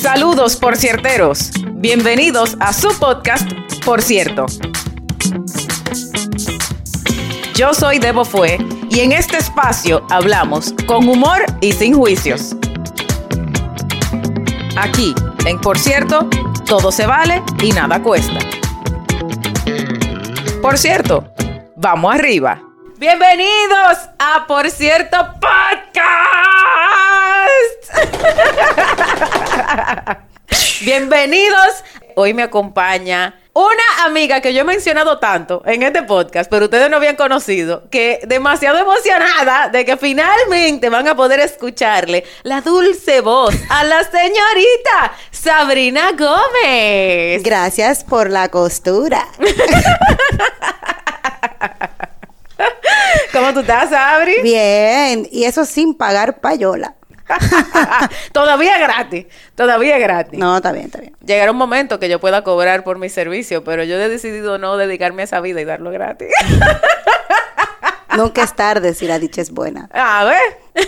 Saludos, por cierteros. Bienvenidos a su podcast, Por Cierto. Yo soy Debo Fue y en este espacio hablamos con humor y sin juicios. Aquí, en Por Cierto, todo se vale y nada cuesta. Por cierto, vamos arriba. Bienvenidos a Por Cierto Podcast. Bienvenidos. Hoy me acompaña una amiga que yo he mencionado tanto en este podcast, pero ustedes no habían conocido, que demasiado emocionada de que finalmente van a poder escucharle la dulce voz a la señorita Sabrina Gómez. Gracias por la costura. ¿Cómo tú estás, Sabri? Bien, y eso sin pagar payola. todavía gratis, todavía gratis. No, está bien, está bien. Llegará un momento que yo pueda cobrar por mi servicio, pero yo he decidido no dedicarme a esa vida y darlo gratis. Nunca es tarde si la dicha es buena. A ver.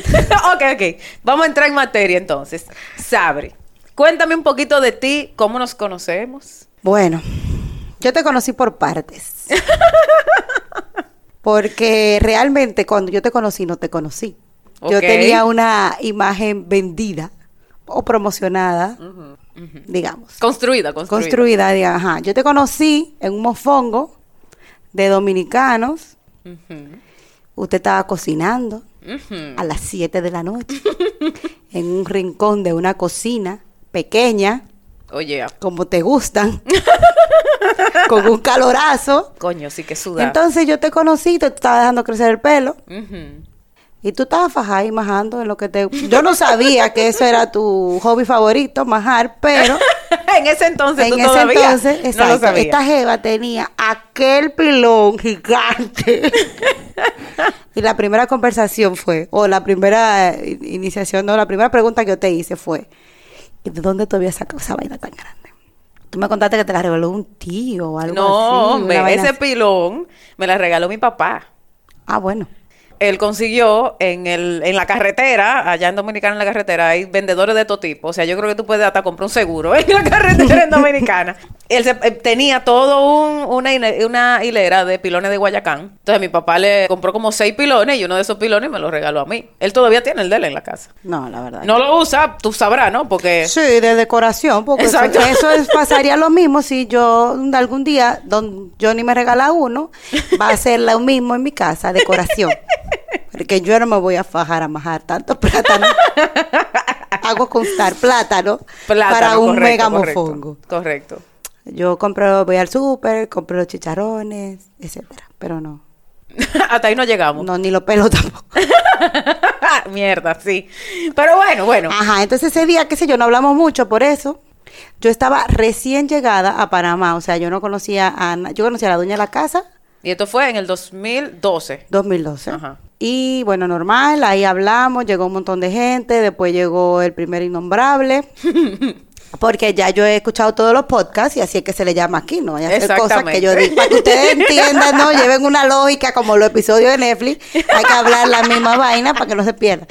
ok, ok. Vamos a entrar en materia entonces. Sabri, cuéntame un poquito de ti, cómo nos conocemos. Bueno, yo te conocí por partes. Porque realmente cuando yo te conocí, no te conocí. Yo tenía una imagen vendida o promocionada, digamos. Construida, construida. Construida, diga, ajá. Yo te conocí en un mofongo de dominicanos. Usted estaba cocinando a las 7 de la noche en un rincón de una cocina pequeña, Oye, como te gustan, con un calorazo. coño, sí que suda. Entonces yo te conocí, te estaba dejando crecer el pelo. Y tú estabas fajada y majando en lo que te... Yo no sabía que eso era tu hobby favorito, majar, pero en ese entonces en tú ese todavía entonces, no lo sabías. esta jeva tenía aquel pilón gigante. y la primera conversación fue, o la primera iniciación, no, la primera pregunta que yo te hice fue, ¿y ¿de dónde tú habías sacado esa vaina tan grande? Tú me contaste que te la regaló un tío o algo No, así. hombre, una vaina ese así. pilón me la regaló mi papá. Ah, bueno. Él consiguió en, el, en la carretera, allá en Dominicana en la carretera, hay vendedores de todo tipo. O sea, yo creo que tú puedes hasta comprar un seguro en la carretera en Dominicana. Él se- eh, tenía todo un- una, una hilera de pilones de Guayacán. Entonces mi papá le compró como seis pilones y uno de esos pilones me lo regaló a mí. Él todavía tiene el de él en la casa. No, la verdad. No lo usa, tú sabrás, ¿no? Porque... Sí, de decoración, porque eso, Exacto. eso es- pasaría lo mismo si yo algún día, don Johnny me regala uno, va a ser lo mismo en mi casa, decoración. Porque yo no me voy a fajar a majar tanto plátano. Hago constar plátano, Plátano, para un correcto, mega correcto, mofongo. Correcto. Yo compro, voy al súper, compro los chicharrones, etcétera. Pero no, Hasta ahí no llegamos. no ni los pelos tampoco. Mierda, sí. Pero bueno, bueno. Ajá, entonces ese día, qué sé yo, no hablamos mucho por eso. Yo estaba recién llegada a Panamá, o sea, yo no conocía a na- yo conocía a la dueña de la casa, Y esto fue en el 2012. 2012. Ajá. Y bueno, normal, ahí hablamos, llegó un montón de gente, después llegó el primer innombrable. Porque ya yo he escuchado todos los podcasts y así es que se le llama aquí, ¿no? Hay hacer cosas que yo digo. Para que ustedes entiendan, ¿no? Lleven una lógica como los episodios de Netflix. Hay que hablar la misma vaina para que no se pierda.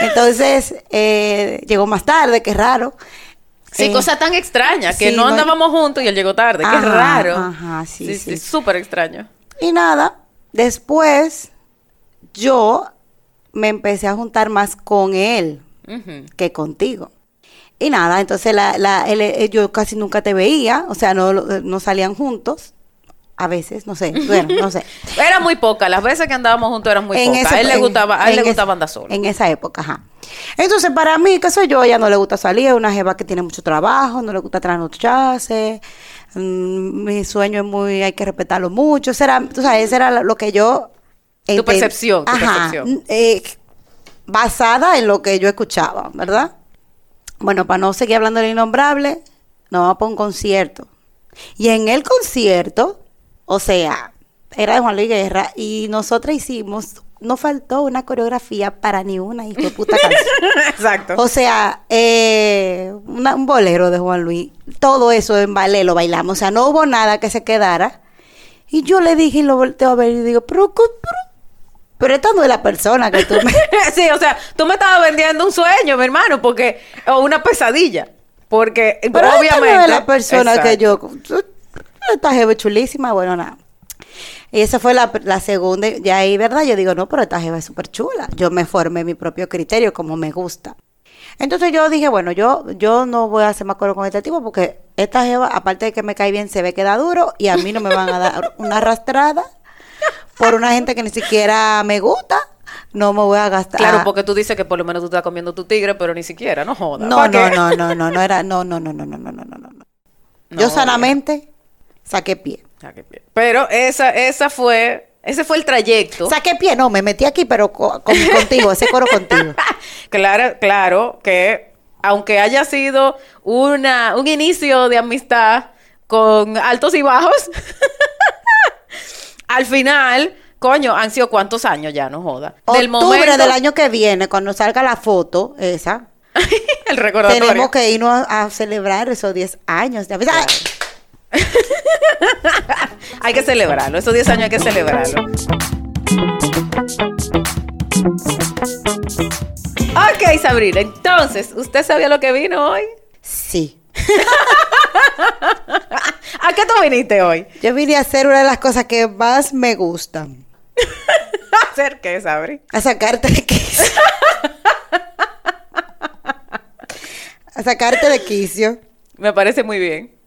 Entonces, eh, llegó más tarde, qué raro. Sí, Eh, cosa tan extraña, que sí, no andábamos juntos y él llegó tarde. Qué Ajá, raro. ajá, sí, sí. súper extraño. Y nada, después yo me empecé a juntar más con él que contigo. Y nada, entonces la, la, él- él- yo casi nunca te veía, o sea, no, no salían juntos. A veces, no sé, bueno, no sé. Era muy poca, las veces que andábamos juntos eran muy pocas. a él le gustaba, a él le gustaba andar solo. En esa época, ajá. Entonces, para mí, qué soy yo, ella no le gusta salir, es una jeva que tiene mucho trabajo, no le gusta trasnocharse. mm, mi sueño es muy, hay que respetarlo mucho. Ese era, tú sabes, ese era lo que yo... Tu percepción, tu Ajá, percepción. eh, basada en lo que yo escuchaba, ¿verdad? Bueno, para no seguir hablando del innombrable, nos vamos para un concierto. Y en el concierto, o sea, era de Juan Luis Guerra, y nosotras hicimos, no faltó una coreografía para ni una hijo de puta canción. Exacto. O sea, eh, una- un bolero de Juan Luis, todo eso en ballet lo bailamos, o sea, no hubo nada que se quedara. Y yo le dije y lo volteo a ver y digo, pero, ¿qué- pero, pero esta no es la persona que tú me... sí, o sea, tú me estabas vendiendo un sueño, mi hermano, porque, o una pesadilla. Porque, Pero esta obviamente. no es la persona que yo. Esta jeva chulísima, bueno, nada. Y esa fue la, la segunda, ya ahí, ¿verdad? Yo digo, no, pero esta jeva es súper chula. Yo me formé mi propio criterio, como me gusta. Entonces yo dije, bueno, yo, yo no voy a hacer más acuerdo con este tipo porque esta jeva, aparte de que me cae bien, se ve que da duro y a mí no me van a dar una arrastrada por una gente que ni siquiera me gusta. No me voy a gastar. Claro, porque tú dices que por lo menos tú estás comiendo tu tigre, pero ni siquiera, no jodas. No, ¿Pa' no, no, no, no, no era, no, no, no, no, no, no, no, no. No, Yo sanamente saqué pie. Ah, qué. Pero esa, esa fue, ese fue el trayecto. Saqué pie, no, me metí aquí, pero co- con- contigo, ese coro contigo. Claro, claro que aunque haya sido una, un inicio de amistad con altos y bajos, al final, coño, han sido cuántos años ya, no joda. Octubre del año que viene, cuando salga la foto, esa, el recordatorio. tenemos que irnos a, a celebrar esos 10 años de amistad. hay que celebrarlo, esos 10 años hay que celebrarlo. Ok, Sabrina, entonces, ¿usted sabía lo que vino hoy? Sí. ¿A qué tú viniste hoy? Yo vine a hacer una de las cosas que más me gustan. ¿A hacer qué, Sabri? A sacarte de quicio. a sacarte de quicio. Me parece muy bien.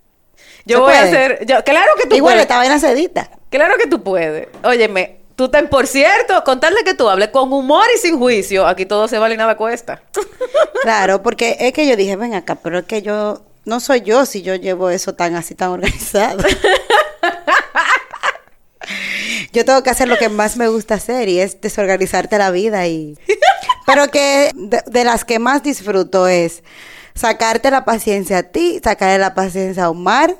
Yo ¿Se voy a hacer. yo- claro que tú Igual puedes. esta vaina sedita. Claro que tú puedes. Óyeme, tú ten, por cierto, contarle que tú hables con humor y sin juicio. Aquí todo se vale y nada cuesta. Claro, porque es que yo dije, ven acá, pero es que yo no soy yo si yo llevo eso tan así, tan organizado. yo tengo que hacer lo que más me gusta hacer y es desorganizarte la vida y... Pero que de, de las que más disfruto es sacarte la paciencia a ti, sacarle la paciencia a Omar,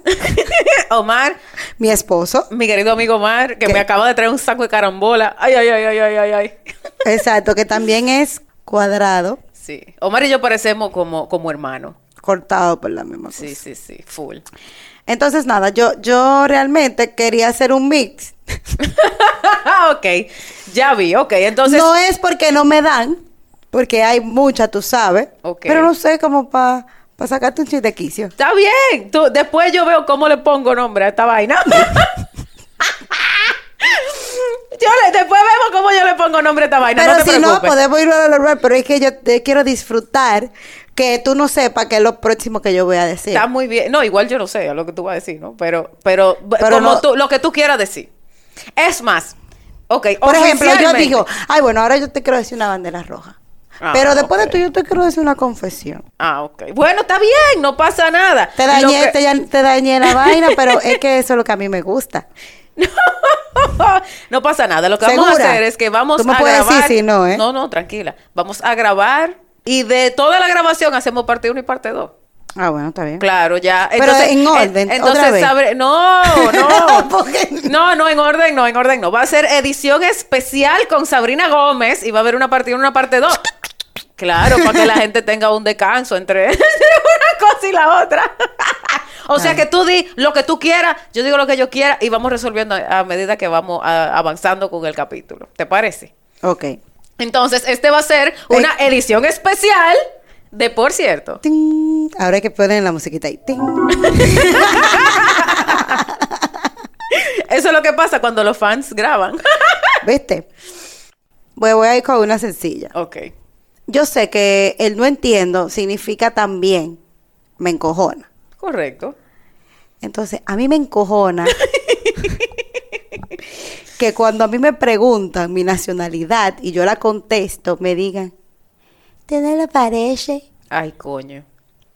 Omar, mi esposo. mi querido amigo Omar, que me acaba de traer un saco de carambola. Ay, ay, ay, ay, ay, ay, ay. Exacto, que también es cuadrado, Sí. Omar y yo parecemos como, como hermanos. cortado por la misma cosa. Sí, sí, sí. Full. Entonces, nada, yo, yo realmente quería hacer un mix. ok. Ya vi. Ok. Entonces. no es porque no me dan, porque hay mucha, tú sabes. Pero no sé, como para sacarte un chiste de quicio. Está bien. Tú, después yo veo cómo le pongo nombre a esta vaina. yo le, después vemos cómo yo le pongo nombre a esta vaina. Pero no te si no, podemos irlo a lo normal, pero es que yo te quiero disfrutar que tú no sepas qué es lo próximo que yo voy a decir. Está muy bien. No, igual yo no sé lo que tú vas a decir, ¿no? Pero, pero, Pero como no- tú, lo que tú quieras decir. Es más, ok. Por ejemplo, yo digo, ay, bueno, ahora yo te quiero decir una bandera roja. Ah, pero después de tú, yo te quiero decir una confesión. Ah, ok. Bueno, está bien, no pasa nada. Te dañé, que- te, dañé la vaina, pero es que eso es lo que a mí me gusta. no pasa nada. Lo que vamos a hacer es que vamos Tú me a puedes decir grabar. si no, ¿eh? No, no, tranquila. Vamos a grabar y de toda la grabación hacemos parte 1 y parte 2. Ah, bueno, está bien. Claro, ya. Pero en eh, orden, entonces, otra vez. no, no. No, no, en orden, no, en orden no. Va a ser edición especial con Sabrina Gómez y va a haber una parte 1 y una parte 2. Claro, para que la gente tenga un descanso entre, entre una cosa y la otra. o sea que tú di lo que tú quieras, yo digo lo que yo quiera y vamos resolviendo a medida que vamos a- avanzando con el capítulo. ¿Te parece? Ok. Entonces, este va a ser una edición especial de, por cierto, Ting. Ahora hay que poner la musiquita ahí. Ting. eso es lo que pasa cuando los fans graban. ¿Viste? Voy, voy a ir con una sencilla. ok. Yo sé que el no entiendo significa también me encojona. Correcto. Entonces, a mí me encojona que cuando a mí me preguntan mi nacionalidad y yo la contesto, me digan, ¿te no le parece? Ay, coño.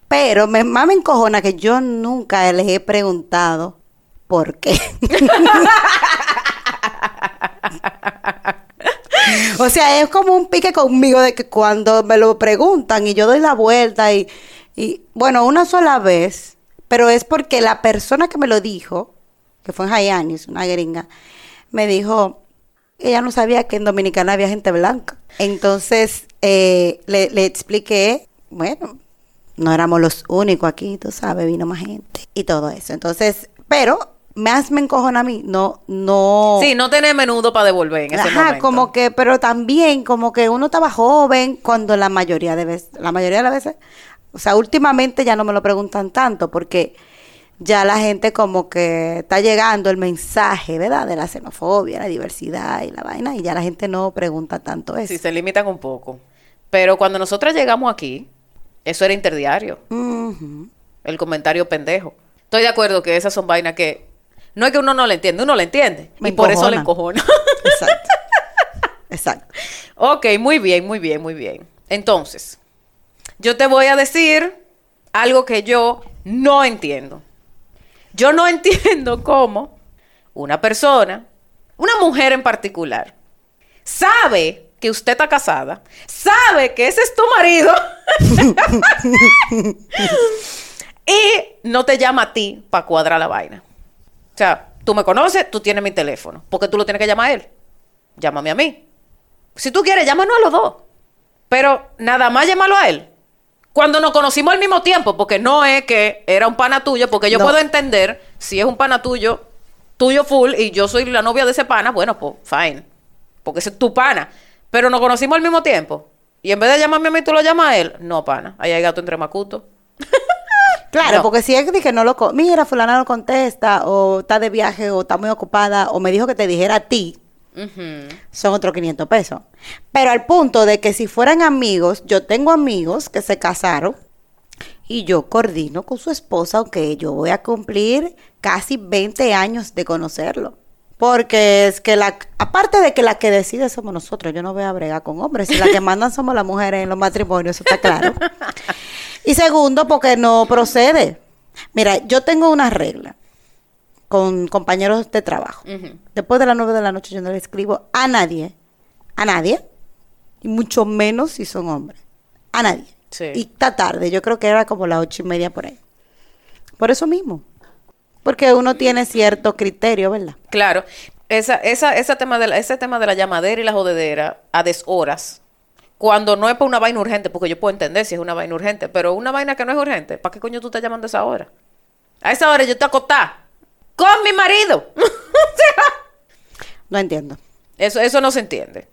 Pero me, más me encojona que yo nunca les he preguntado por qué. o sea, es como un pique conmigo de que cuando me lo preguntan y yo doy la vuelta y, y bueno, una sola vez, pero es porque la persona que me lo dijo, que fue en Hyannis, una gringa, me dijo, ella no sabía que en Dominicana había gente blanca. Entonces, eh, le, le expliqué, bueno, no éramos los únicos aquí, tú sabes, vino más gente y todo eso. Entonces, pero más me encojona a mí, no, no. Sí, no tenés menudo para devolver en ese Ajá, momento. como que, pero también como que uno estaba joven cuando la mayoría de veces, la mayoría de las veces O sea, últimamente ya no me lo preguntan tanto porque ya la gente como que está llegando el mensaje, ¿verdad? De la xenofobia, la diversidad y la vaina, y ya la gente no pregunta tanto eso. Sí, se limitan un poco. Pero cuando nosotros llegamos aquí, eso era interdiario. El comentario pendejo. Estoy de acuerdo que esas son vainas que no es que uno no le entiende, uno le entiende. Me y por eso le encojona. Exacto. Exacto. ok, muy bien, muy bien, muy bien. Entonces, yo te voy a decir algo que yo no entiendo. Yo no entiendo cómo una persona, una mujer en particular, sabe que usted está casada, sabe que ese es tu marido y no te llama a ti para cuadrar la vaina. O sea, tú me conoces, tú tienes mi teléfono, porque tú lo tienes que llamar a él. Llámame a mí. Si tú quieres, llámanos a los dos. Pero nada más llámalo a él. Cuando nos conocimos al mismo tiempo, porque no es que era un pana tuyo, porque yo No. puedo entender si es un pana tuyo, tuyo full, y yo soy la novia de ese pana, bueno, pues fine. Porque ese es tu pana. Pero nos conocimos al mismo tiempo. Y en vez de llamarme a mí, tú lo llamas a él. No, pana. Ahí hay gato entre macuto. Claro, porque si es que no lo... Mira, fulana no contesta, o está de viaje, o está muy ocupada, o me dijo que te dijera a ti, son otros 500 pesos. Pero al punto de que si fueran amigos, yo tengo amigos que se casaron y yo coordino con su esposa, aunque yo voy a cumplir casi 20 años de conocerlo. Porque es que la, aparte de que la que decide somos nosotros, yo no voy a bregar con hombres, y la que mandan somos las mujeres en los matrimonios, eso está claro. Y segundo, porque no procede. Mira, yo tengo una regla con compañeros de trabajo. Después de las 9 de la noche yo no le escribo a nadie, a nadie, y mucho menos si son hombres, a nadie. Sí. Y está tarde, yo creo que era como las ocho y media por ahí. Por eso mismo. Porque uno tiene cierto criterio, ¿verdad? Claro, esa, tema de la, ese tema de la llamadera y la jodedera a deshoras, cuando no es para una vaina urgente, porque yo puedo entender si es una vaina urgente, pero una vaina que no es urgente, ¿para qué coño tú estás llamando a esa hora? A esa hora yo te acostá con mi marido. No entiendo. eso, eso no se entiende.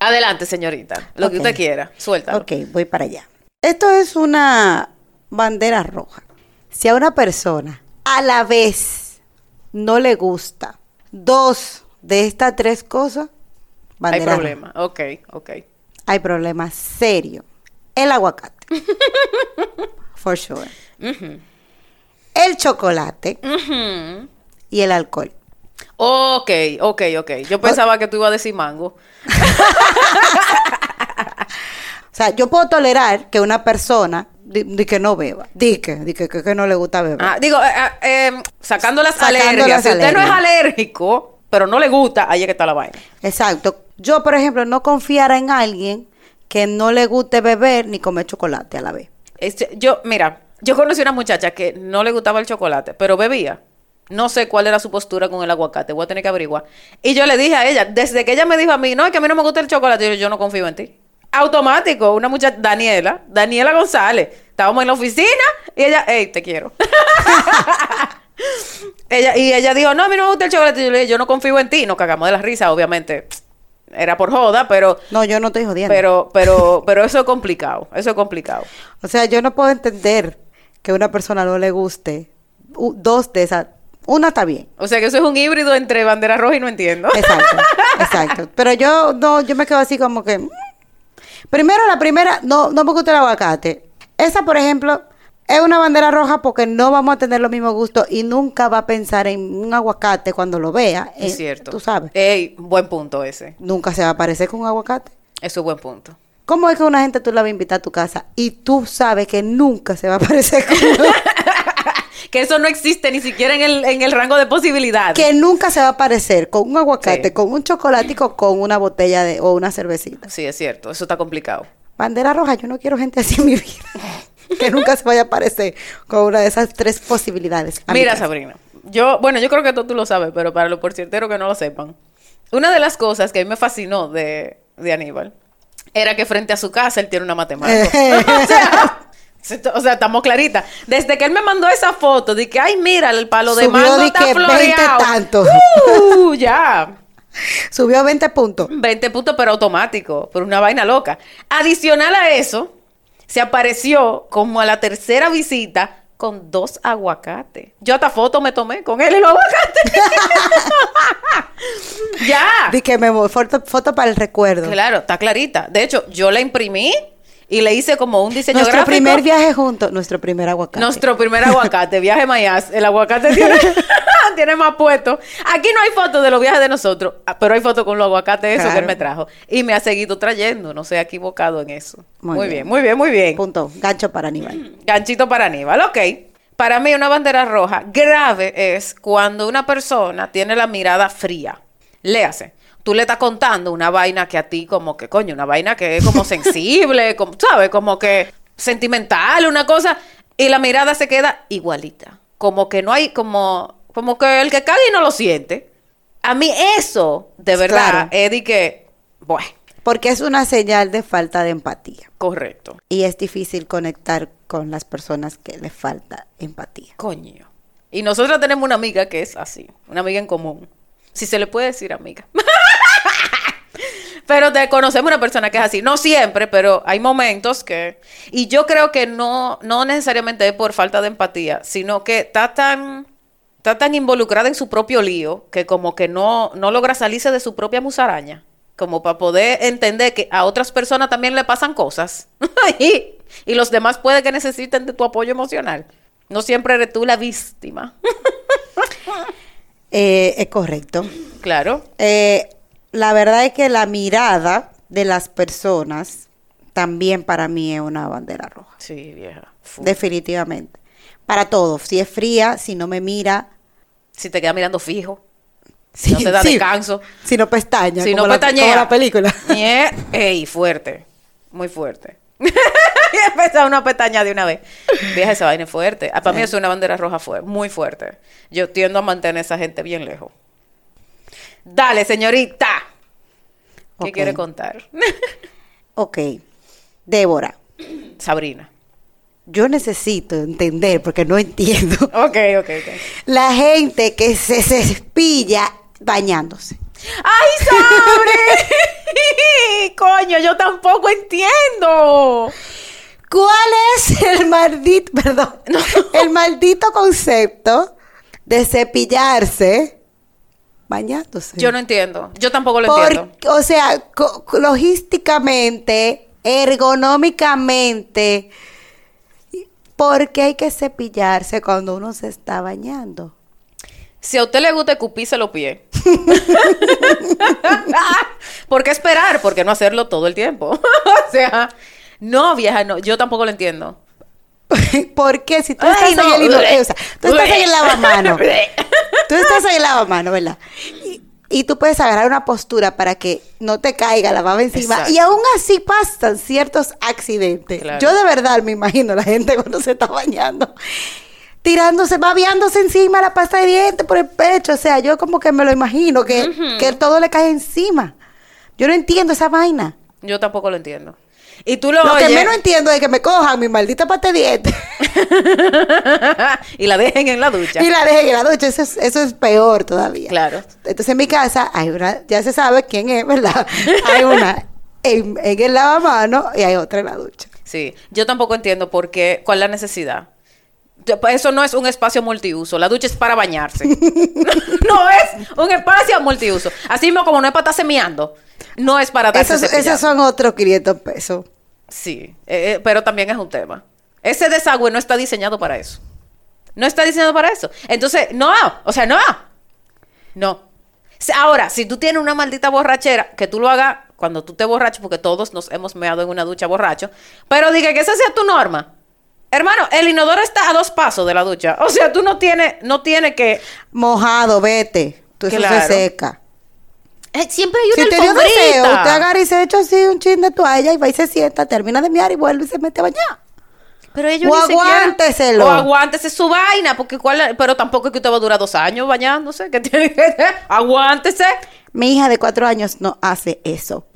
Adelante, señorita, lo que usted quiera, suéltalo. Ok, voy para allá. Esto es una bandera roja. Si a una persona a la vez no le gusta dos de estas tres cosas, Hay roja. problema, ok, ok. hay problemas serios. El aguacate. For sure. El chocolate y el alcohol. Ok, ok, ok. Yo pensaba que tú ibas a decir mango. O sea, yo puedo tolerar que una persona di, di que no beba, di que, di que, que- que no le gusta beber. Ah, digo, eh, eh, eh, sacando las Sacando alergias. las si usted no es alérgico, pero no le gusta, ahí es que está la vaina. Exacto. Yo, por ejemplo, no confiara en alguien que no le guste beber ni comer chocolate a la vez. Este, yo, mira, yo conocí una muchacha que no le gustaba el chocolate, pero bebía. No sé cuál era su postura con el aguacate, voy a tener que averiguar. Y yo le dije a ella, desde que ella me dijo a mí, no, es que a mí no me gusta el chocolate, yo, yo no confío en ti. Automático, una muchacha, Daniela, Daniela González, estábamos en la oficina y ella, hey, te quiero. ella, y ella dijo, no, a mí no me gusta el chocolate, yo le dije, yo no confío en ti, nos cagamos de la risa, obviamente. Era por joda, pero, No, yo no estoy jodiendo. pero, pero, pero eso es complicado, eso es complicado. O sea, yo no puedo entender que a una persona no le guste dos de esas. Una está bien. O sea que eso es un híbrido entre bandera roja y no entiendo. Exacto, exacto. Pero yo no, yo me quedo así como que. Primero, la primera, no, no me gusta el aguacate. Esa, por ejemplo, es una bandera roja porque no vamos a tener los mismos gustos y nunca va a pensar en un aguacate cuando lo vea. Es Eh, cierto. Tú sabes. Ey, buen punto ese. Nunca se va a parecer con un aguacate. Eso es buen punto. ¿Cómo es que una gente tú la vas a invitar a tu casa y tú sabes que nunca se va a parecer con un Que eso no existe ni siquiera en el, en el rango de posibilidades. que nunca se va a parecer con un aguacate, Sí. con un chocolatico, con una botella de o una cervecita? Sí, es cierto. Eso está complicado. Bandera roja, yo no quiero gente así en mi vida. que nunca se vaya a parecer con una de esas tres posibilidades. Mira. Sabrina. Yo, bueno, yo creo que tú, tú lo sabes, pero para los porcierteros que no lo sepan. Una de las cosas que a mí me fascinó de, de Aníbal era que frente a su casa él tiene una matemática. o, sea, se- o sea, estamos claritas. Desde que él me mandó esa foto de que, ay, mira, el palo de Subió mango de está que 20 floreado. tantos. Uh, ya. Subió 20 puntos. 20 puntos, pero automático, por una vaina loca. Adicional a eso, se apareció como a la tercera visita con dos aguacates. Yo hasta foto me tomé con él y los aguacates. ya. Di que me voy, foto, foto para el recuerdo. Claro, está clarita. De hecho, yo la imprimí y le hice como un diseño Nuestro gráfico. primer viaje juntos, nuestro primer aguacate. Nuestro primer aguacate, viaje Mayas. El aguacate tiene, tiene más puesto. Aquí no hay fotos de los viajes de nosotros, ah, pero hay fotos con los aguacates, eso que él me trajo. Y me ha seguido trayendo, no se ha equivocado en eso. Muy Muy, bien. bien. muy bien, muy bien. Punto. Gancho para Aníbal. Ganchito para Aníbal, ok. Para mí una bandera roja grave es cuando una persona tiene la mirada fría. Léase. Tú le estás contando una vaina que a ti como que, coño, una vaina que es como sensible, como, ¿sabes? Como que sentimental, una cosa, y la mirada se queda igualita. Como que no hay, como, como que el que caga y no lo siente. A mí eso, de verdad, Claro. es de que, bueno, Porque es una señal de falta de empatía. correcto. Y es difícil conectar con las personas que les falta empatía. Coño. Y nosotros tenemos una amiga que es así, una amiga en común. Si se le puede decir amiga. pero te conocemos una persona que es así. No siempre, pero hay momentos que... Y yo creo que no, no necesariamente es por falta de empatía, sino que está tan, está tan involucrada en su propio lío que como que no, no logra salirse de su propia musaraña. Como para poder entender que a otras personas también le pasan cosas. y, y los demás puede que necesiten de tu apoyo emocional. No siempre eres tú la víctima. Eh, es correcto. claro. Eh, la verdad es que la mirada de las personas también para mí es una bandera roja. Sí, vieja. Definitivamente. Para todos. Si es fría, si no me mira. Si te queda mirando fijo. Si No te da descanso. Si no pestaña. Si como no la, pestañea. como la película. Ey, fuerte. Muy fuerte. y empezó una pestaña de una vez. Vieja, esa vaina es fuerte. Ah, Para mí es una bandera roja fuerte, muy fuerte. Yo tiendo a mantener a esa gente bien lejos. Dale, señorita. ¿Qué quiere contar? Ok. Débora, Sabrina. yo necesito entender, porque no entiendo, Ok, ok, ok. la gente que se cepilla bañándose. ¡Ay, Sabre! Coño, yo tampoco entiendo. ¿Cuál es el maldito, perdón, el maldito concepto de cepillarse bañándose? Yo no entiendo. Yo tampoco lo Por- entiendo. o sea, logísticamente, ergonómicamente, ¿por qué hay que cepillarse cuando uno se está bañando? Si a usted le gusta escupirse los pies. ¿Por qué esperar? ¿Por qué no hacerlo todo el tiempo? o sea, no, vieja, no. Yo tampoco lo entiendo. ¿Por qué? Si tú Ay, estás no. en el o sea, tú estás en el lavamano. tú estás en el lavamano, ¿verdad? Y, y tú puedes agarrar una postura para que no te caiga la baba encima. Exacto. Y aún así pasan ciertos accidentes. Claro. Yo de verdad me imagino la gente cuando se está bañando. Tirándose, babeándose encima la pasta de dientes por el pecho. O sea, yo como que me lo imagino, que, que todo le cae encima. Yo no entiendo esa vaina. Yo tampoco lo entiendo. Y tú lo, Lo que menos entiendo es que me cojan mi maldita pasta de dientes. y la dejen en la ducha. Y la dejen en la ducha, eso es, eso es peor todavía. Claro. Entonces en mi casa hay una, ya se sabe quién es, ¿verdad? Hay una en, en el lavamano y hay otra en la ducha. Sí, yo tampoco entiendo por qué, cuál es la necesidad. Eso no es un espacio multiuso. La ducha es para bañarse. no es un espacio multiuso. Así mismo como no es para estar semeando, no es para darse Esos, esos son otros 500 pesos. Sí, eh, eh, pero también es un tema. Ese desagüe no está diseñado para eso. No está diseñado para eso. Entonces, no, o sea, no. No. Ahora, si tú tienes una maldita borrachera, que tú lo hagas cuando tú te borrachos, porque todos nos hemos meado en una ducha borracho, pero diga que esa sea tu norma. Hermano, el inodoro está a dos pasos de la ducha. O sea, tú no tienes, no tienes que... Mojado, vete. Tú eso Claro. se seca. Eh, siempre hay una Si te dio alfombrita. deseo, usted agarra y se echa así un chin de toalla y va y se sienta, termina de miar y vuelve y se mete a bañar. Pero ellos O ni siquiera- aguánteselo. O aguántese su vaina, porque cuál, pero tampoco es que usted va a durar dos años bañándose. Que tiene que aguántese. Mi hija de cuatro años no hace eso.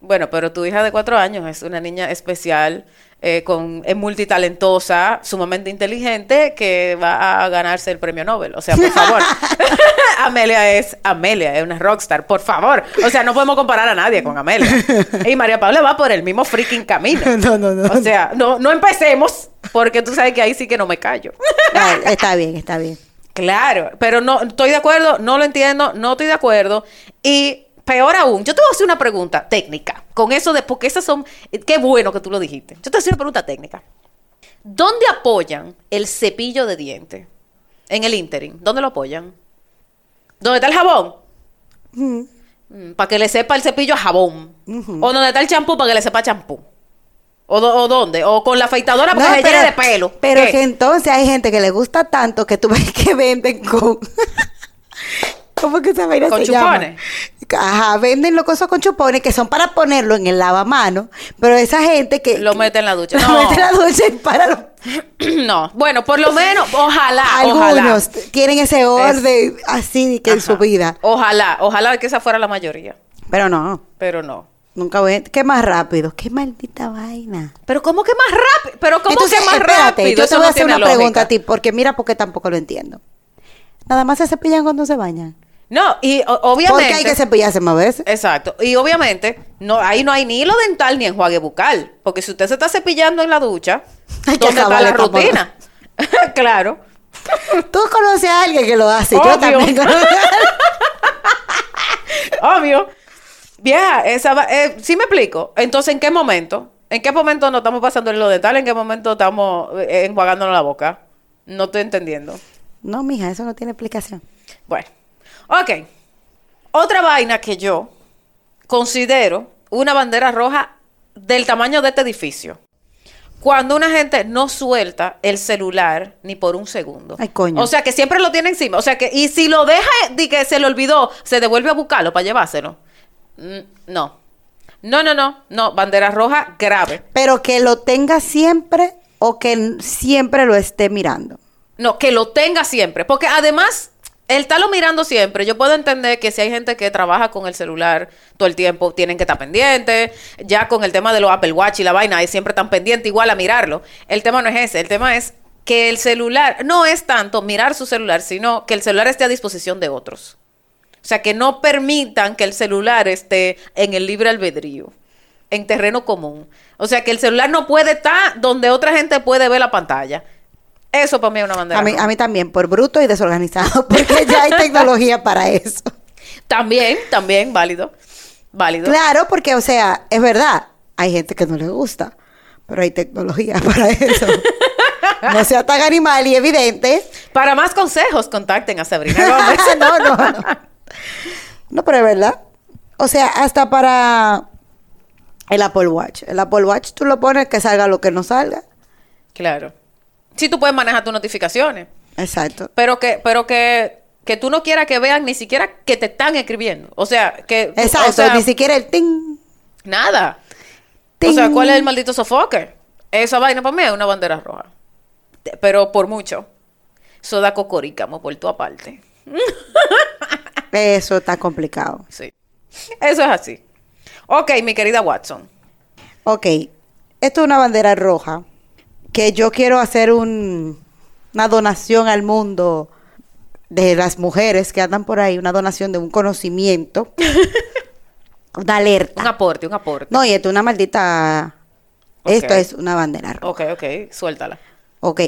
Bueno, pero tu hija de cuatro años es una niña especial, eh, con, es multitalentosa, sumamente inteligente, que va a ganarse el premio Nobel. O sea, por favor. Amelia es Amelia, es una rockstar, por favor. O sea, no podemos comparar a nadie con Amelia. Y María Paula va por el mismo freaking camino. No, no, no. O sea, no, no empecemos, porque tú sabes que ahí sí que no me callo. Está bien, está bien. Claro, pero no estoy de acuerdo, no lo entiendo, no estoy de acuerdo. Y peor aún, yo te voy a hacer una pregunta técnica con eso de, porque esas son, qué bueno que tú lo dijiste. Yo te voy a hacer una pregunta técnica. ¿Dónde apoyan el cepillo de dientes? En el interim, ¿dónde lo apoyan? ¿Dónde está el jabón? para que le sepa el cepillo a jabón. O donde está el champú para que le sepa champú. O, dónde? O con la afeitadora para No, que se de pelo. Pero ¿Qué? que entonces hay gente que le gusta tanto que tú ves que venden con. ¿Cómo que esa vaina ¿Con se llama? Ajá, venden los cosas con chupones que son para ponerlo en el lavamano. Pero esa gente que. Lo mete en la ducha. Lo No. mete en la ducha y para los- no, bueno, por lo menos, ojalá, Algunos ojalá. tienen ese orden así que en su vida. Ojalá, ojalá que esa fuera la mayoría, Pero no. pero no. Nunca voy. ¿Qué más rápido? ¿Qué maldita vaina? Pero ¿cómo que más rápido? Pero ¿cómo Entonces, que más espérate, rápido? yo te voy a hacer una pregunta a ti, porque mira, porque tampoco lo entiendo. Nada más se cepillan cuando se bañan. No, y o- obviamente. Porque hay que cepillarse más veces. Exacto. Y obviamente, no, ahí no hay ni hilo dental ni enjuague bucal. Porque si usted se está cepillando en la ducha, Hay que ¿dónde está la rutina? claro. Tú conoces a alguien que lo hace. Yo Obvio. también conozco. Obvio. Vieja, esa va- eh, ¿sí me explico? Entonces, ¿en qué momento? ¿En qué momento nos estamos pasando el hilo dental? ¿En qué momento estamos eh, enjuagándonos la boca? No estoy entendiendo. No, mija, eso no tiene explicación. Bueno, ok. Otra vaina que yo considero una bandera roja del tamaño de este edificio. Cuando una gente no suelta el celular ni por un segundo. Ay, coño. O sea, que siempre lo tiene encima. O sea, que, y si lo deja de que se le olvidó, se devuelve a buscarlo para llevárselo. Mm, No. No, no, no. No, bandera roja grave. Pero que lo tenga siempre o que siempre lo esté mirando. No, que lo tenga siempre. Porque además, el estarlo mirando siempre, yo puedo entender que si hay gente que trabaja con el celular todo el tiempo, tienen que estar pendientes. Ya con el tema de los Apple Watch y la vaina, ahí siempre están pendientes igual a mirarlo. El tema no es ese. El tema es que el celular no es tanto mirar su celular, sino que el celular esté a disposición de otros. O sea, que no permitan que el celular esté en el libre albedrío, en terreno común. O sea, que el celular no puede estar donde otra gente puede ver la pantalla. Eso para mí es una bandera. A mí, roja. a mí también, por bruto y desorganizado, porque ya hay tecnología para eso. También, también, válido. Válido. Claro, porque, o sea, es verdad, hay gente que no le gusta, pero hay tecnología para eso. No sea tan animal y evidente. Para más consejos, contacten a Sabrina Gómez. no, no, no. No, pero es verdad. O sea, hasta para el Apple Watch. El Apple Watch tú lo pones que salga lo que no salga. Claro. Sí, tú puedes manejar tus notificaciones, Exacto. pero que, pero que, que tú no quieras que vean ni siquiera que te están escribiendo. O sea, que... Exacto, o sea, ni siquiera el ting. Nada. ting. O sea, ¿cuál es el maldito sofoque? Esa vaina para mí es una bandera roja. Pero por mucho. Eso da cocorícamo por tu aparte. Eso está complicado. Sí. Eso es así. Ok, mi querida Watson. Ok, esto es una bandera roja que yo quiero hacer un- una donación al mundo de las mujeres que andan por ahí, una donación de un conocimiento, una Un alerta. aporte, un aporte. No, y esto es una maldita... Esto es una bandera roja. Ok, ok, suéltala. Ok,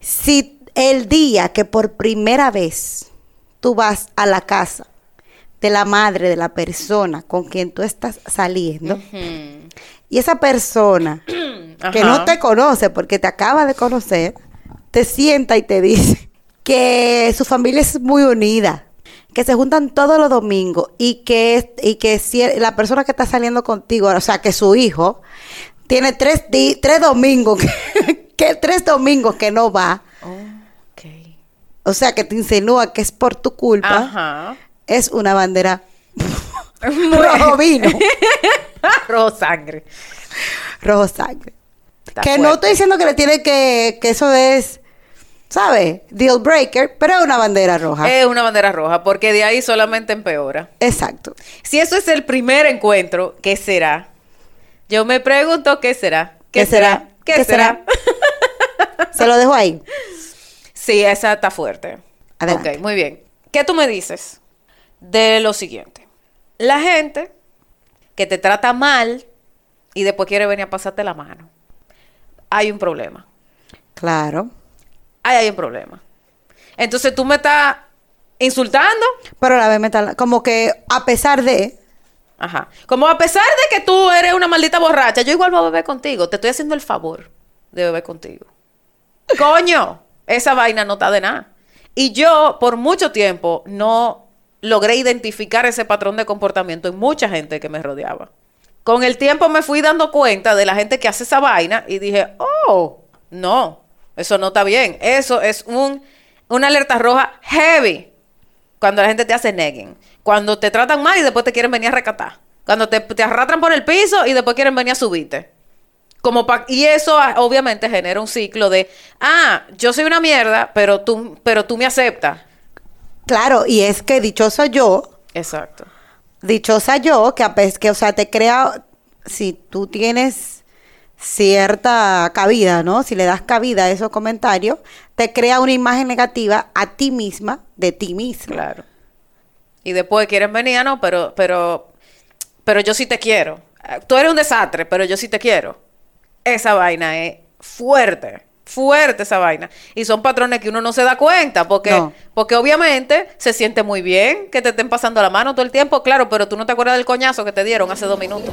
si el día que por primera vez tú vas a la casa de la madre de la persona con quien tú estás saliendo, y esa persona que no te conoce porque te acaba de conocer, te sienta y te dice que su familia es muy unida, que se juntan todos los domingos y que, y que si la persona que está saliendo contigo, o sea, que su hijo tiene tres, di- tres domingos, que, que tres domingos que no va, o sea, que te insinúa que es por tu culpa, Ajá. es una bandera rojo vino, Rojo sangre. rojo sangre. Está que no estoy diciendo que le tiene que, que eso es, ¿sabes? Deal breaker, pero es una bandera roja. Es una bandera roja, porque de ahí solamente empeora. Exacto. Si eso es el primer encuentro, ¿qué será? Yo me pregunto qué será. ¿Qué será? ¿Qué, ¿Qué será? Se lo dejo ahí. sí, esa está fuerte. Adelante. Ok, muy bien. ¿Qué tú me dices de lo siguiente? La gente que te trata mal y después quiere venir a pasarte la mano. Hay un problema. Claro. Ahí hay un problema. Entonces tú me estás insultando. Pero a la vez me está- como que a pesar de, Ajá. Como a pesar de que tú eres una maldita borracha, yo igual voy a beber contigo. Te estoy haciendo el favor de beber contigo. Coño, esa vaina no está de nada. Y yo, por mucho tiempo, no logré identificar ese patrón de comportamiento en mucha gente que me rodeaba. Con el tiempo me fui dando cuenta de la gente que hace esa vaina y dije, oh, no, eso no está bien. Eso es un, una alerta roja heavy cuando la gente te hace negging. Cuando te tratan mal y después te quieren venir a recatar. Cuando te, te arrastran por el piso y después quieren venir a subirte. Como pa- y eso ah, obviamente genera un ciclo de, ah, yo soy una mierda, pero tú, pero tú me aceptas. claro, y es que dichosa yo, Exacto. Dichosa yo, que a que, o sea, te crea, si tú tienes cierta cabida, ¿no? Si le das cabida a esos comentarios, te crea una imagen negativa a ti misma, de ti misma. Claro. Y después quieren venir, ah, no, pero, pero, pero yo sí te quiero. Ah, Tú eres un desastre, pero yo sí te quiero. Esa vaina es fuerte, fuerte esa vaina. Y son patrones que uno no se da cuenta, porque, No. porque obviamente se siente muy bien que te estén pasando la mano todo el tiempo, claro, pero tú no te acuerdas del coñazo que te dieron hace dos minutos.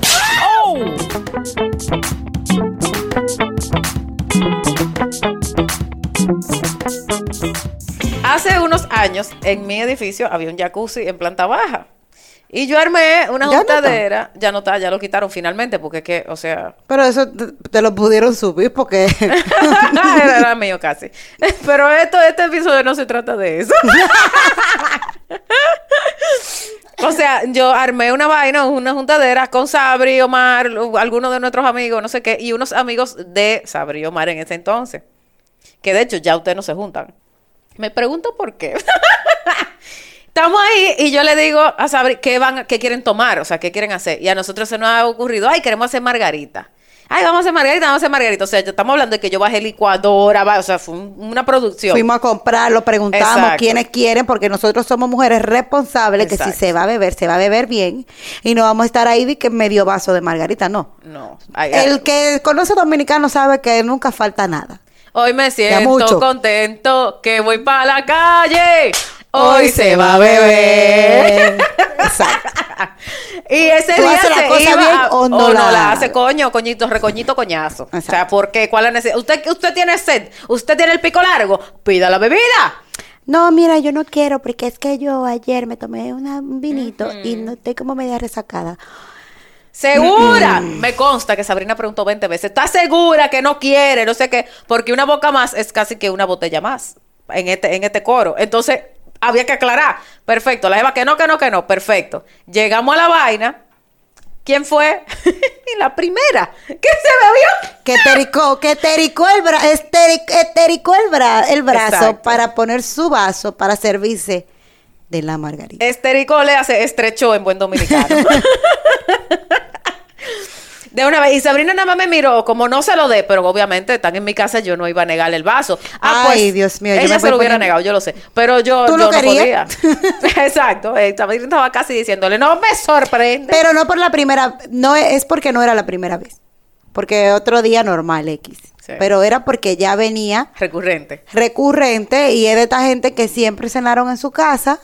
Hace unos años en mi edificio había un jacuzzi en planta baja. Y yo armé una Ya no está. juntadera. Ya no está, ya lo quitaron finalmente, porque es que, o sea, Pero eso te, te lo pudieron subir porque... era, era mío casi. Pero esto, este episodio no se trata de eso. o sea, yo armé una vaina, una juntadera con Sabri, Omar, algunos de nuestros amigos, no sé qué, y unos amigos de Sabri y Omar en ese entonces. Que de hecho ya ustedes no se juntan. Me pregunto por qué. Estamos ahí y yo le digo a Sabri qué van, qué quieren tomar, o sea, qué quieren hacer. Y a nosotros se nos ha ocurrido, ay, queremos hacer margarita. Ay, vamos a hacer margarita, vamos a hacer margarita. O sea, ya estamos hablando de que yo bajé licuadora, o sea, fue un- una producción. Fuimos a comprarlo, preguntamos Exacto. quiénes quieren, porque nosotros somos mujeres responsables, que si Exacto. se va a beber, se va a beber bien. Y no vamos a estar ahí de que medio vaso de margarita, no. No. ay, El que conoce dominicano sabe que nunca falta nada. Hoy me siento contento que voy para la calle. Hoy se va a beber. Exacto. y ese ¿Tú día haces la se cosa iba bien o no la la hace coño, coñito, recoñito, coñazo. O sea, Exacto. ¿por qué? ¿Cuál es la necesidad? ¿Usted, usted tiene sed, usted tiene el pico largo, pida la bebida. No, mira, yo no quiero, porque es que yo ayer me tomé una- un vinito y no estoy como media resacada. ¿Segura? Me consta que Sabrina preguntó 20 veces. ¿Está segura que no quiere? No sé qué. Porque una boca más es casi que una botella más en este, en este coro. Entonces, había que aclarar. Perfecto. La Eva que no, que no, que no. Perfecto. Llegamos a la vaina. ¿Quién fue? la primera. ¿Qué se bebió? Que tericó, que tericó el, bra esteri- eh, tericó el, bra el brazo Exacto. para poner su vaso para servirse de la margarita. Estericó le hace estrechó en buen dominicano. De una vez, y Sabrina nada más me miró, como no se lo dé, pero obviamente están en mi casa, yo no iba a negarle el vaso. Ah, Ay, pues, Dios mío, yo Ella me se lo hubiera poniendo- negado, yo lo sé. Pero yo, ¿Tú yo lo no querías? podía. Exacto. eh, Sabrina estaba casi diciéndole, no me sorprende. Pero no por la primera, no es porque no era la primera vez. Porque otro día normal X. Sí. Pero era porque ya venía Recurrente. recurrente y es de esta gente que siempre cenaron en su casa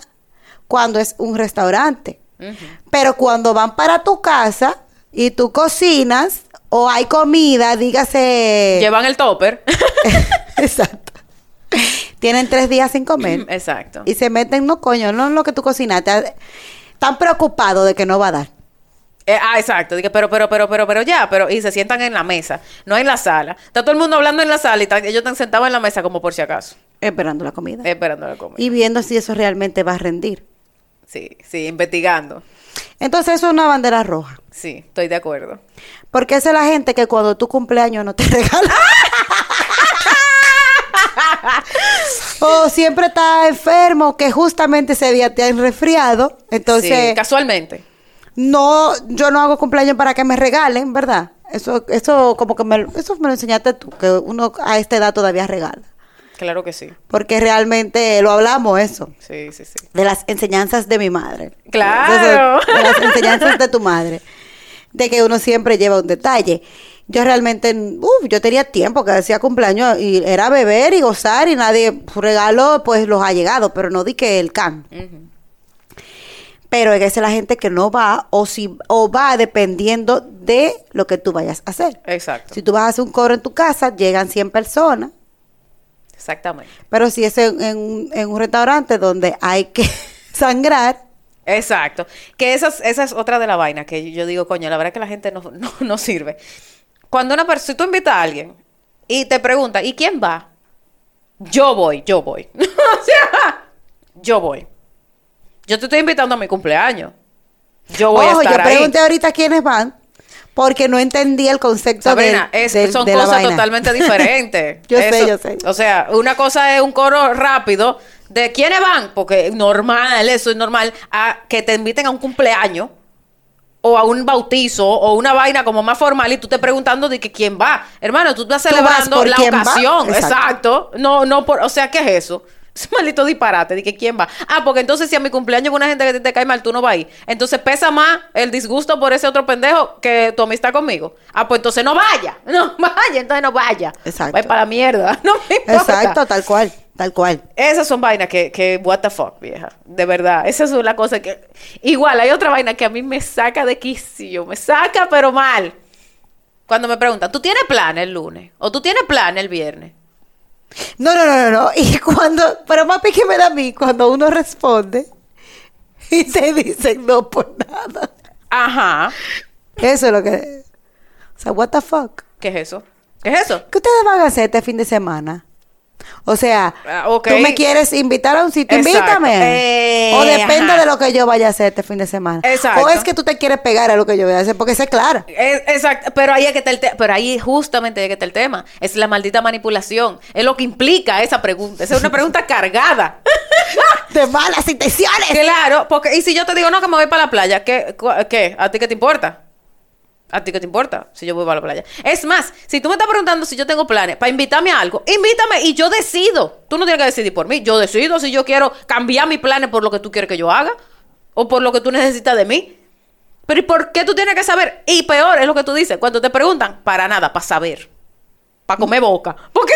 cuando es un restaurante. Pero cuando van para tu casa y tú cocinas o hay comida, dígase... Llevan el topper. Exacto. Tienen tres días sin comer. Exacto. y se meten, no coño, no en lo que tú cocinaste. Están preocupados de que no va a dar. Eh, ah, exacto. Dije, pero, pero, pero, pero, pero ya, pero, y se sientan en la mesa, no en la sala. Está todo el mundo hablando en la sala y ellos están sentados en la mesa como por si acaso, Esperando la comida. esperando la comida. y viendo si eso realmente va a rendir. Sí, sí, investigando. Entonces eso es una bandera roja. Sí, estoy de acuerdo. Porque esa es la gente que cuando tu cumpleaños no te regala. o siempre está enfermo, que justamente ese día te han resfriado. Entonces, Sí, casualmente. no, yo no hago cumpleaños para que me regalen, ¿verdad? Eso, eso como que me, eso me lo enseñaste tú, que uno a esta edad todavía regala. Claro que sí. Porque realmente lo hablamos eso. Sí, sí, sí. De las enseñanzas de mi madre. Claro. Entonces, de las enseñanzas de tu madre. De que uno siempre lleva un detalle. Yo realmente, uff, yo tenía tiempo que decía cumpleaños y era beber y gozar y nadie regaló, pues los ha llegado, pero no di que el can. Pero es que esa es la gente que no va o si o va dependiendo de lo que tú vayas a hacer. Exacto. Si tú vas a hacer un coro en tu casa, llegan 100 personas. Exactamente. Pero si es en, en un- en un restaurante donde hay que sangrar, Exacto. Que esa es, esa es otra de la vaina que yo digo, coño, la verdad es que la gente no, no, no sirve. Cuando una persona, si tú invitas a alguien y te pregunta, ¿y quién va? Yo voy, yo voy. o sea, yo voy. Yo te estoy invitando a mi cumpleaños. Yo voy ojo, a yo estar ahí. pregunté ahorita quiénes van, porque no entendí el concepto Sabrina, del- es- son de la cosas vaina. totalmente diferentes. Yo sé, yo sé. O sea, una cosa es un coro rápido de quiénes van, porque normal, eso es normal, a que te inviten a un cumpleaños o a un bautizo o una vaina como más formal y tú te preguntando de que quién va. Hermano, tú estás celebrando la ocasión. Exacto. Exacto. No, no por, o sea, ¿qué es eso? Es maldito disparate de que quién va. Ah, porque entonces si a mi cumpleaños una gente que te, te cae mal, tú no vas ahí. Entonces pesa más el disgusto por ese otro pendejo que tu amistad conmigo. Ah, pues entonces no vaya. No vaya, entonces no vaya. Exacto. Vaya para la mierda. No me importa. Exacto, tal cual, tal cual. Esas son vainas que, que, what the fuck, vieja. De verdad. Esa es una cosa que. Igual, hay otra vaina que a mí me saca de quicio. Me saca, pero mal. Cuando me preguntan, ¿tú tienes plan el lunes? ¿O tú tienes plan el viernes? No, no, no, no, no. Y cuando, pero más que me da a mí cuando uno responde y te dicen no por nada. Ajá. Eso es lo que. O sea, what the fuck. ¿Qué es eso? ¿Qué es eso? ¿Qué ustedes van a hacer este fin de semana? O sea, Ah, tú me quieres invitar a un sitio, Exacto. invítame. Eh, o depende ajá. de lo que yo vaya a hacer este fin de semana. Exacto. O es que tú te quieres pegar a lo que yo voy a hacer, porque clara. Es- exacto, pero ahí es que está el pero ahí justamente es que está el tema. Es la maldita manipulación. Es lo que implica esa pregunta. Esa es una pregunta cargada. De malas intenciones. Claro, porque y si yo te digo, no, que me voy para la playa, ¿qué? ¿Qué? ¿A ti qué te importa? ¿A ti qué te importa si yo voy para la playa? Es más, si tú me estás preguntando si yo tengo planes para invitarme a algo, invítame y yo decido. Tú no tienes que decidir por mí. Yo decido si yo quiero cambiar mis planes por lo que tú quieres que yo haga o por lo que tú necesitas de mí. Pero ¿y por qué tú tienes que saber? Y peor es lo que tú dices. Cuando te preguntan, para nada, para saber. Para comer boca. Porque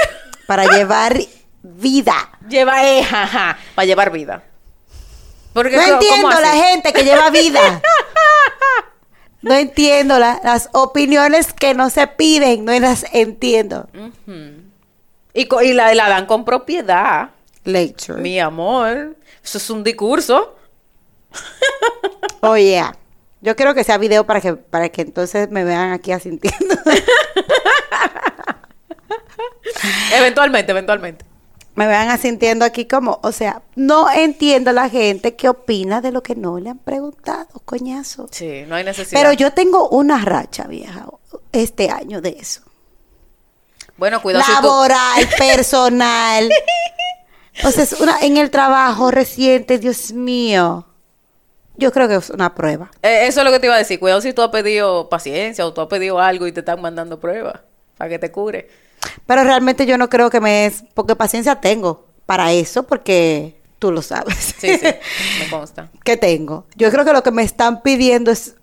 Para llevar vida. lleva, eh, jaja, para llevar vida. Porque, No ¿cómo entiendo la gente que lleva vida. No entiendo la- las opiniones que no se piden, no las entiendo. Y, co- y la, la dan con propiedad. Lecture. Mi amor. Eso es un discurso. Oye, yo quiero que sea video para que para que entonces me vean aquí asintiendo. Eventualmente, eventualmente. Me vean asintiendo aquí como, o sea, no entiendo la gente que opina de lo que no le han preguntado, coñazo. Sí, no hay necesidad. Pero yo tengo una racha, vieja, este año de eso. Bueno, cuidado si tú- Laboral, personal. O sea, es una, en el trabajo reciente, Dios mío. Yo creo que es una prueba. Eh, eso es lo que te iba a decir. Cuidado si tú has pedido paciencia o tú has pedido algo y te están mandando pruebas para que te cure. Pero realmente yo no creo que me es, porque paciencia tengo para eso, porque tú lo sabes. Sí, sí, me consta. que tengo. Yo creo que lo que me están pidiendo es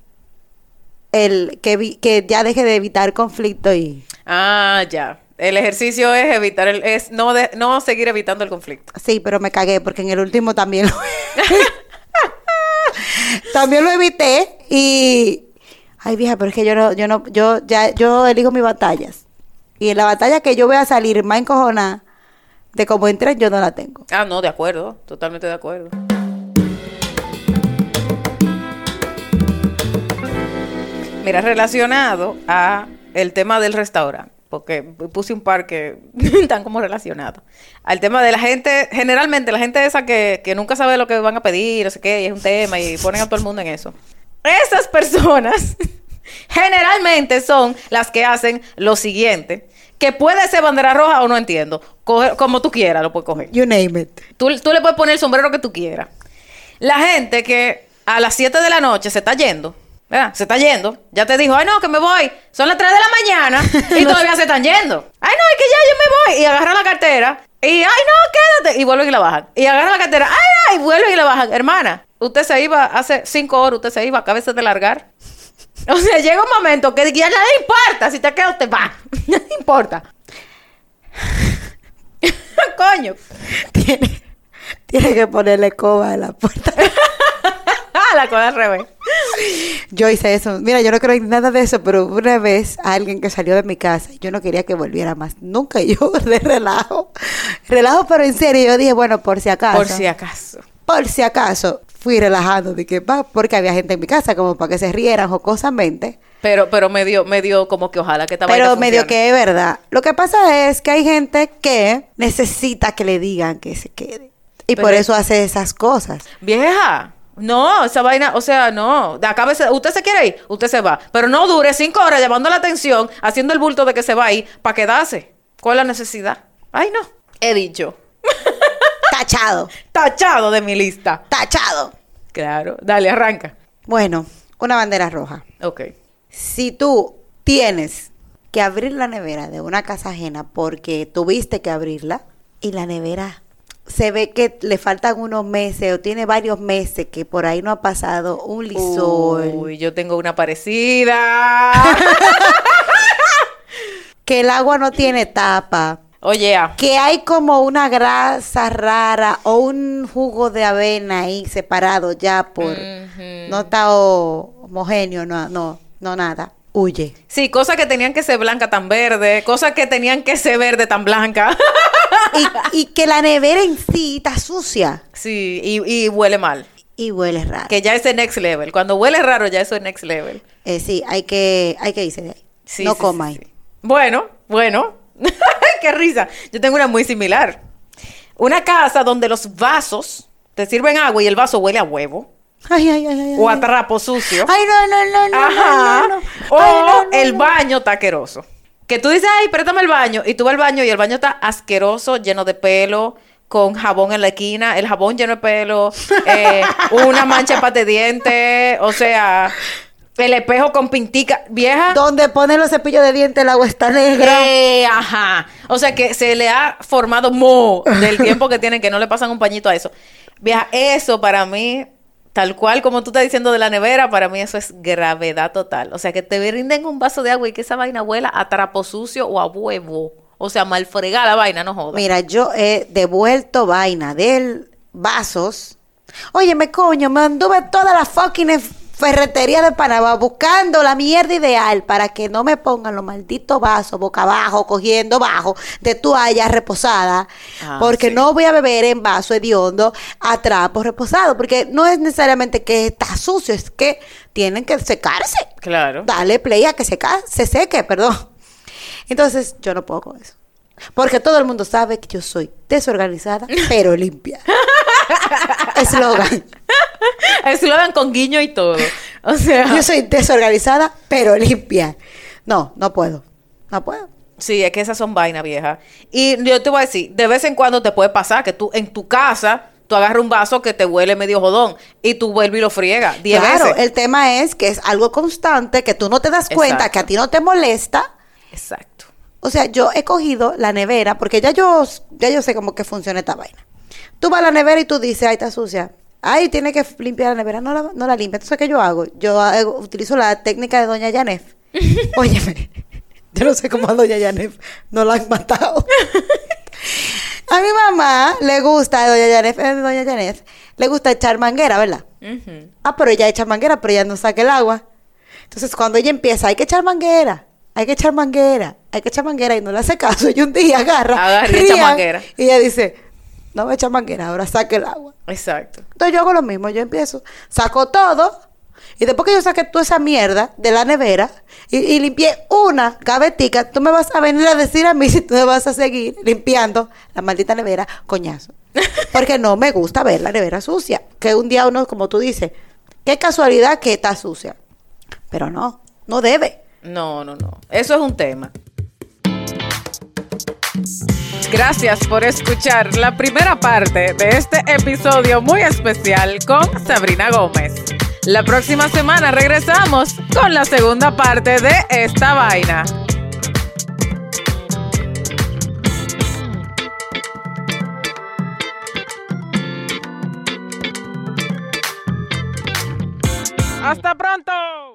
el que, vi- que ya deje de evitar conflicto y Ah, ya. El ejercicio es evitar el, es no de, no seguir evitando el conflicto. sí, pero me cagué porque en el último también lo también lo evité y ay vieja, pero es que yo no yo no yo ya yo elijo mis batallas. Y en la batalla que yo voy a salir más encojonada de cómo entré, yo no la tengo. Ah, no, de acuerdo, totalmente de acuerdo. Mira, relacionado a el tema del restaurante, porque puse un par que están como relacionados. Al tema de la gente, generalmente la gente esa que, que nunca sabe lo que van a pedir, no sé qué, y es un tema y ponen a todo el mundo en eso. Esas personas generalmente son las que hacen lo siguiente, que puede ser bandera roja o no entiendo, Coge- como tú quieras lo puedes coger. You name it. Tú, tú le puedes poner el sombrero que tú quieras. La gente que a las 7 de la noche se está yendo ¿verdad? Se está yendo. Ya te dijo, ay no, que me voy. Son las 3 de la mañana y todavía se están yendo. Ay no, es que ya yo me voy. Y agarra la cartera. Y ay no, quédate. Y vuelven y la bajan. Y agarra la cartera. Ay, ay, vuelven y la bajan. Hermana, usted se iba hace 5 horas, usted se iba, acabese de largar. O sea, llega un momento que ya nada importa. Si te queda, usted va. No importa. Coño. Tiene, tiene que ponerle coba a la puerta. la cosa al revés. Yo hice eso. Mira, yo no creo en nada de eso, pero una vez alguien que salió de mi casa, yo no quería que volviera más. Nunca yo de relajo. Relajo, pero en serio. Yo dije, bueno, por si acaso. Por si acaso. Por si acaso. Fui relajando de que va, porque había gente en mi casa como para que se rieran jocosamente. Pero, pero medio, medio como que ojalá que esta vaina Pero medio que es verdad. Lo que pasa es que hay gente que necesita que le digan que se quede. Y por eso hace esas cosas. Vieja. No, esa vaina, o sea, no. De acá a veces, usted se quiere ir, usted se va. Pero no dure cinco horas llamando la atención, haciendo el bulto de que se va a ir para quedarse. ¿Cuál es la necesidad? Ay, no. He dicho. Tachado. Tachado de mi lista. Tachado. Claro. Dale, arranca. Bueno, una bandera roja. Ok. Si tú tienes que abrir la nevera de una casa ajena porque tuviste que abrirla y la nevera se ve que le faltan unos meses o tiene varios meses que por ahí no ha pasado un lisol, Uy, yo tengo una parecida. que el agua no tiene tapa, Oye, ah, que hay como una grasa rara o un jugo de avena ahí separado ya por Ujú. no está ho- homogéneo, no, no, no nada. Huye. Sí, cosas que tenían que ser blanca tan verde, cosas que tenían que ser verde tan blanca. Y, y que la nevera en sí está sucia sí, y, y huele mal. y huele raro. Que ya es el next level. Cuando huele raro, ya eso es next level. Eh, sí, hay que, hay que irse de ahí. Sí, no sí, coma sí, ahí. Bueno, bueno. Qué risa. Yo tengo una muy similar. Una casa donde los vasos te sirven agua y el vaso huele a huevo Ay, ay, ay, ay. o a trapo sucio. Ay, no, no, no, no, Ajá. no, no, no. O Ay, el baño taqueroso. Que tú dices, ay, préstame el baño. Y tú vas al baño y el baño está asqueroso, lleno de pelo, con jabón en la esquina, el jabón lleno de pelo, eh, una mancha para de dientes, o sea, el espejo con pintica. Vieja. Donde ponen los cepillos de dientes el agua está negra. Eh, ajá. O sea que se le ha formado mo del tiempo que tienen que no le pasan un pañito a eso. Vieja, eso para mí, tal cual como tú estás diciendo de la nevera, para mí eso es gravedad total. O sea que te brinden un vaso de agua y que esa vaina huela a trapo sucio o a huevo. O sea, mal fregada la vaina, no jodas. Mira, yo he devuelto vaina de vasos. Óyeme, coño, me anduve toda la fucking ferretería de Panamá buscando la mierda ideal para que no me pongan los malditos vasos boca abajo, cogiendo bajo de toalla reposada. Ah, porque sí. no voy a beber en vaso hediondo a trapo reposado. Porque no es necesariamente que está sucio, es que tienen que secarse. Claro. Dale play a que se, se seque, perdón. Entonces, yo no puedo con eso. Porque todo el mundo sabe que yo soy desorganizada, pero limpia. Eslogan. Eslogan con guiño y todo. O sea, Yo soy desorganizada, pero limpia. No, no puedo. No puedo. Sí, es que esas son vainas viejas. Y yo te voy a decir, de vez en cuando te puede pasar que tú en tu casa, tú agarras un vaso que te huele medio jodón y tú vuelves y lo friegas 10 Claro, veces. el tema es que es algo constante, que tú no te das cuenta, Exacto. que a ti no te molesta. Exacto. O sea, yo he cogido la nevera, porque ya yo, ya yo sé cómo que funciona esta vaina. Tú vas a la nevera y tú dices, ay, está sucia. Ay, tiene que limpiar la nevera. No la, no la limpia. Entonces, ¿qué yo hago? Yo hago- utilizo la técnica de Doña Yanef. Óyeme, yo no sé cómo a Doña Yanef no la han matado. a mi mamá le gusta, Doña Yanef, eh, Doña Yanef, le gusta echar manguera, ¿verdad? Ah, pero ella echa manguera, pero ella no saca el agua. Entonces, cuando ella empieza, hay que echar manguera, hay que echar manguera, hay que echar manguera, y no le hace caso, y un día agarra, Agarra y echa manguera. y ella dice, no voy a echar manguera, ahora saque el agua. Exacto. Entonces yo hago lo mismo, yo empiezo, saco todo, y después que yo saqué toda esa mierda de la nevera, y, y limpié una gavetica, tú me vas a venir a decir a mí si tú me vas a seguir limpiando la maldita nevera, coñazo. Porque no me gusta ver la nevera sucia. Que un día uno, como tú dices, qué casualidad que está sucia. Pero no, no debe. No, no, no. Eso es un tema. Gracias por escuchar la primera parte de este episodio muy especial con Sabrina Gómez. La próxima semana regresamos con la segunda parte de esta vaina. Hasta pronto.